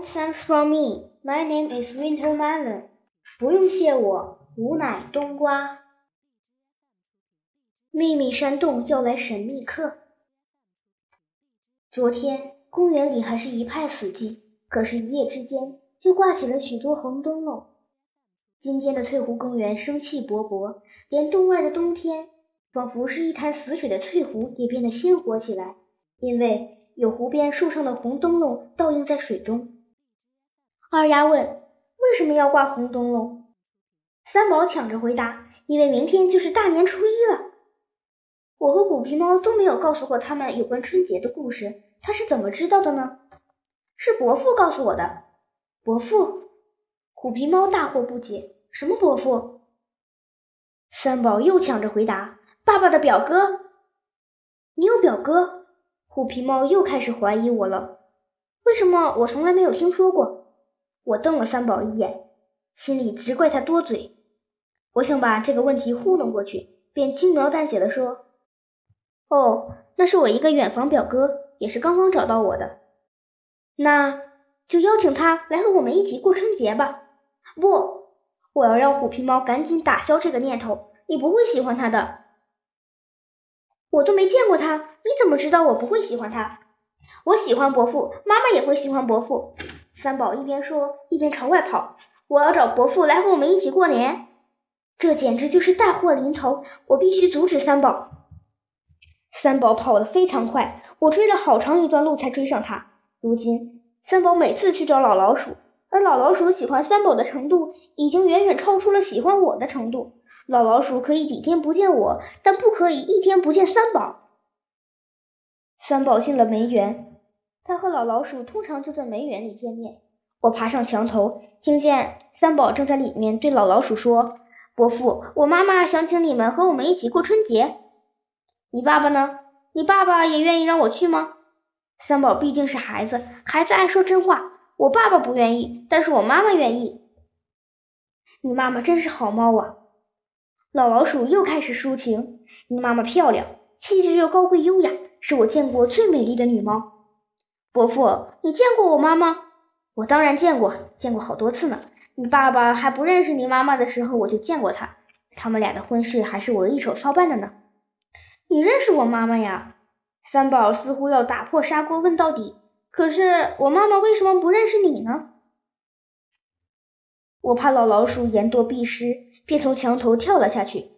Thanks for me. My name is Winter Melon. 不用谢我，吾乃冬瓜。秘密山洞要来神秘客。昨天公园里还是一派死寂，可是，一夜之间就挂起了许多红灯笼。今天的翠湖公园生气勃勃，连洞外的冬天，仿佛是一潭死水的翠湖也变得鲜活起来，因为有湖边树上的红灯笼倒映在水中。二丫问：“为什么要挂红灯笼？”三宝抢着回答：“因为明天就是大年初一了。”我和虎皮猫都没有告诉过他们有关春节的故事，他是怎么知道的呢？是伯父告诉我的。伯父，虎皮猫大惑不解：“什么伯父？”三宝又抢着回答：“爸爸的表哥。”你有表哥？虎皮猫又开始怀疑我了。为什么我从来没有听说过？我瞪了三宝一眼，心里直怪他多嘴。我想把这个问题糊弄过去，便轻描淡写的说：“哦，那是我一个远房表哥，也是刚刚找到我的。那就邀请他来和我们一起过春节吧。”不，我要让虎皮猫赶紧打消这个念头。你不会喜欢他的。我都没见过他，你怎么知道我不会喜欢他？我喜欢伯父，妈妈也会喜欢伯父。三宝一边说一边朝外跑。我要找伯父来和我们一起过年，这简直就是大祸临头！我必须阻止三宝。三宝跑得非常快，我追了好长一段路才追上他。如今，三宝每次去找老老鼠，而老老鼠喜欢三宝的程度已经远远超出了喜欢我的程度。老老鼠可以几天不见我，但不可以一天不见三宝。三宝进了梅园。他和老老鼠通常就在梅园里见面。我爬上墙头，听见三宝正在里面对老老鼠说：“伯父，我妈妈想请你们和我们一起过春节。你爸爸呢？你爸爸也愿意让我去吗？”三宝毕竟是孩子，孩子爱说真话。我爸爸不愿意，但是我妈妈愿意。你妈妈真是好猫啊！老老鼠又开始抒情。你妈妈漂亮，气质又高贵优雅，是我见过最美丽的女猫。伯父，你见过我妈吗？我当然见过，见过好多次呢。你爸爸还不认识你妈妈的时候，我就见过她。他们俩的婚事还是我一手操办的呢。你认识我妈妈呀？三宝似乎要打破砂锅问到底。可是我妈妈为什么不认识你呢？我怕老老鼠言多必失，便从墙头跳了下去。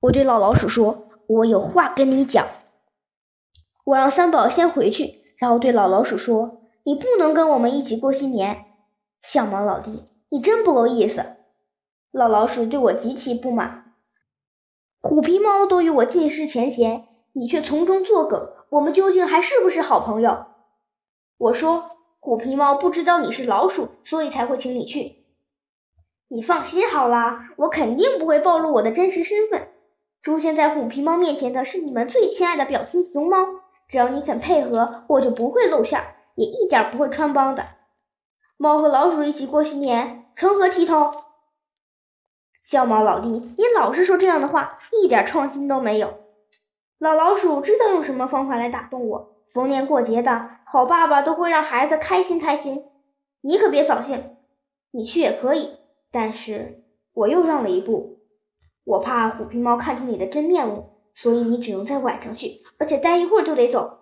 我对老老鼠说：“我有话跟你讲。”我让三宝先回去。然后对老老鼠说：“你不能跟我们一起过新年，相芒老弟，你真不够意思。”老老鼠对我极其不满。虎皮猫都与我尽释前嫌，你却从中作梗，我们究竟还是不是好朋友？我说：“虎皮猫不知道你是老鼠，所以才会请你去。”你放心好啦，我肯定不会暴露我的真实身份。出现在虎皮猫面前的是你们最亲爱的表亲熊猫。只要你肯配合，我就不会露馅，也一点不会穿帮的。猫和老鼠一起过新年，成何体统？小猫老弟，你老是说这样的话，一点创新都没有。老老鼠知道用什么方法来打动我。逢年过节的好爸爸都会让孩子开心开心，你可别扫兴。你去也可以，但是我又让了一步，我怕虎皮猫看出你的真面目。所以你只能在晚上去，而且待一会儿就得走。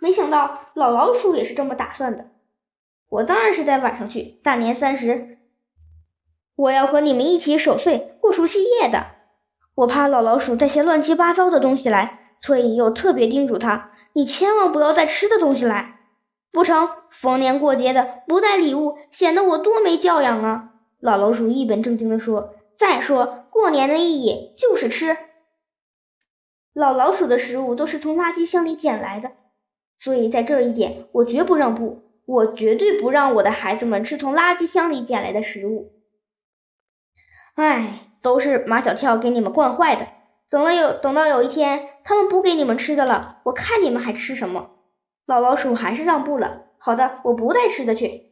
没想到老老鼠也是这么打算的。我当然是在晚上去，大年三十，我要和你们一起守岁过除夕夜的。我怕老老鼠带些乱七八糟的东西来，所以又特别叮嘱他：你千万不要带吃的东西来，不成，逢年过节的不带礼物，显得我多没教养啊！老老鼠一本正经地说：“再说过年的意义就是吃。”老老鼠的食物都是从垃圾箱里捡来的，所以在这一点我绝不让步。我绝对不让我的孩子们吃从垃圾箱里捡来的食物。唉，都是马小跳给你们惯坏的。等了有等到有一天他们不给你们吃的了，我看你们还吃什么？老老鼠还是让步了。好的，我不带吃的去。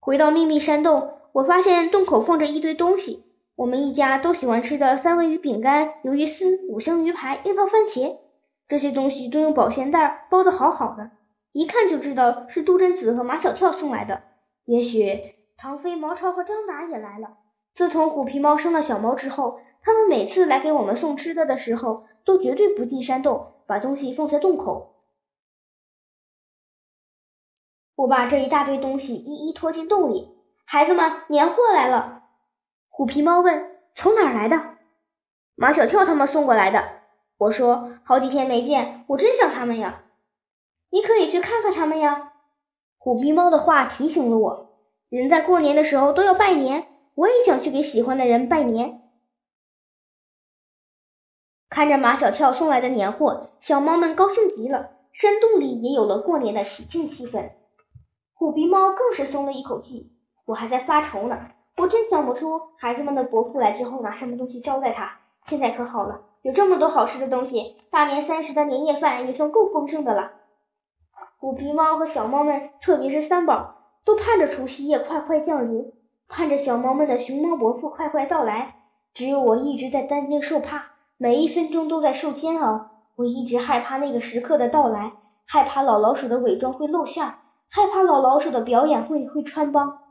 回到秘密山洞，我发现洞口放着一堆东西。我们一家都喜欢吃的三文鱼饼干、鱿鱼丝、五香鱼排、樱桃番茄，这些东西都用保鲜袋包得好好的，一看就知道是杜真子和马小跳送来的。也许唐飞、毛超和张达也来了。自从虎皮猫生了小猫之后，他们每次来给我们送吃的的时候，都绝对不进山洞，把东西放在洞口。我把这一大堆东西一一拖进洞里。孩子们，年货来了！虎皮猫问：“从哪儿来的？”马小跳他们送过来的。我说：“好几天没见，我真想他们呀。”你可以去看看他们呀。虎皮猫的话提醒了我，人在过年的时候都要拜年，我也想去给喜欢的人拜年。看着马小跳送来的年货，小猫们高兴极了，山洞里也有了过年的喜庆气氛。虎皮猫更是松了一口气。我还在发愁呢，我真想不出孩子们的伯父来之后拿什么东西招待他。现在可好了，有这么多好吃的东西，大年三十的年夜饭也算够丰盛的了。虎皮猫和小猫们，特别是三宝，都盼着除夕夜快快降临，盼着小猫们的熊猫伯父快快到来。只有我一直在担惊受怕，每一分钟都在受煎熬。我一直害怕那个时刻的到来，害怕老老鼠的伪装会露馅，害怕老老鼠的表演会会穿帮。